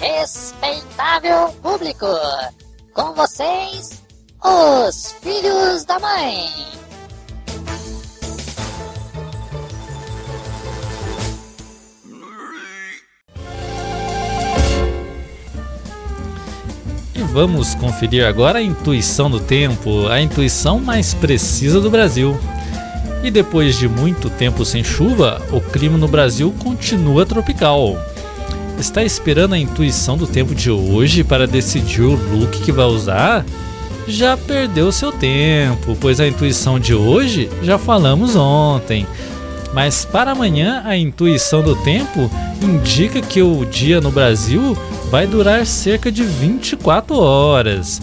Respeitável público, com vocês, os Filhos da Mãe. E vamos conferir agora a intuição do tempo, a intuição mais precisa do Brasil. E depois de muito tempo sem chuva, o clima no Brasil continua tropical. Está esperando a intuição do tempo de hoje para decidir o look que vai usar? Já perdeu seu tempo, pois a intuição de hoje já falamos ontem. Mas para amanhã, a intuição do tempo indica que o dia no Brasil vai durar cerca de 24 horas.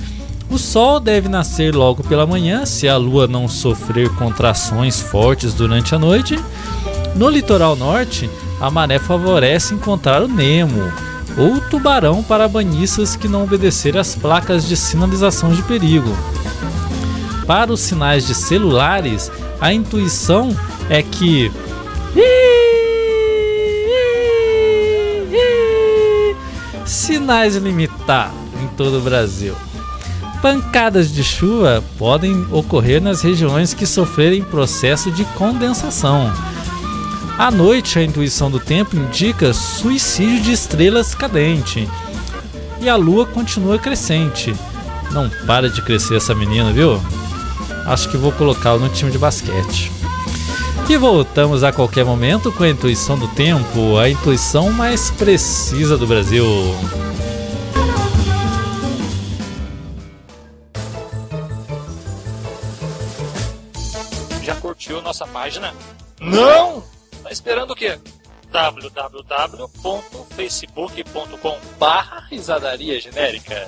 O sol deve nascer logo pela manhã se a lua não sofrer contrações fortes durante a noite. No litoral norte, a maré favorece encontrar o Nemo, ou tubarão para banhistas que não obedecerem às placas de sinalização de perigo. Para os sinais de celulares, a intuição é que sinais limitados em todo o Brasil. Pancadas de chuva podem ocorrer nas regiões que sofrerem processo de condensação. À noite, a intuição do tempo indica suicídio de estrelas cadente. E a lua continua crescente. Não para de crescer essa menina, viu? Acho que vou colocá-la no time de basquete. E voltamos a qualquer momento com a intuição do tempo, a intuição mais precisa do Brasil. Já curtiu nossa página? Não! Tá esperando o quê? www.facebook.com barra risadaria genérica